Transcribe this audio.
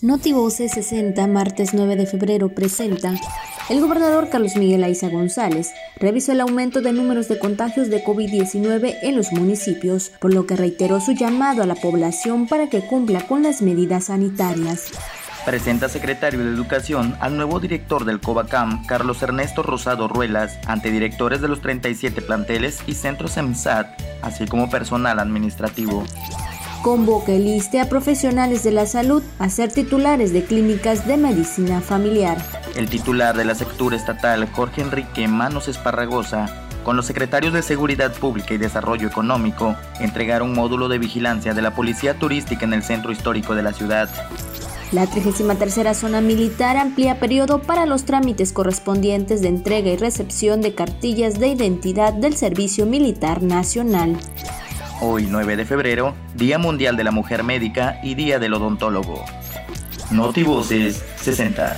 Notivoce 60, martes 9 de febrero, presenta. El gobernador Carlos Miguel Aiza González revisó el aumento de números de contagios de COVID-19 en los municipios, por lo que reiteró su llamado a la población para que cumpla con las medidas sanitarias. Presenta secretario de Educación al nuevo director del COVACAM, Carlos Ernesto Rosado Ruelas, ante directores de los 37 planteles y centros EMSAT, así como personal administrativo convoca el ISTE a profesionales de la salud a ser titulares de clínicas de medicina familiar. El titular de la sectura estatal, Jorge Enrique Manos Esparragosa, con los secretarios de Seguridad Pública y Desarrollo Económico, entregaron un módulo de vigilancia de la Policía Turística en el centro histórico de la ciudad. La 33 Zona Militar amplía periodo para los trámites correspondientes de entrega y recepción de cartillas de identidad del Servicio Militar Nacional. Hoy 9 de febrero, Día Mundial de la Mujer Médica y Día del Odontólogo. Notivoces 60.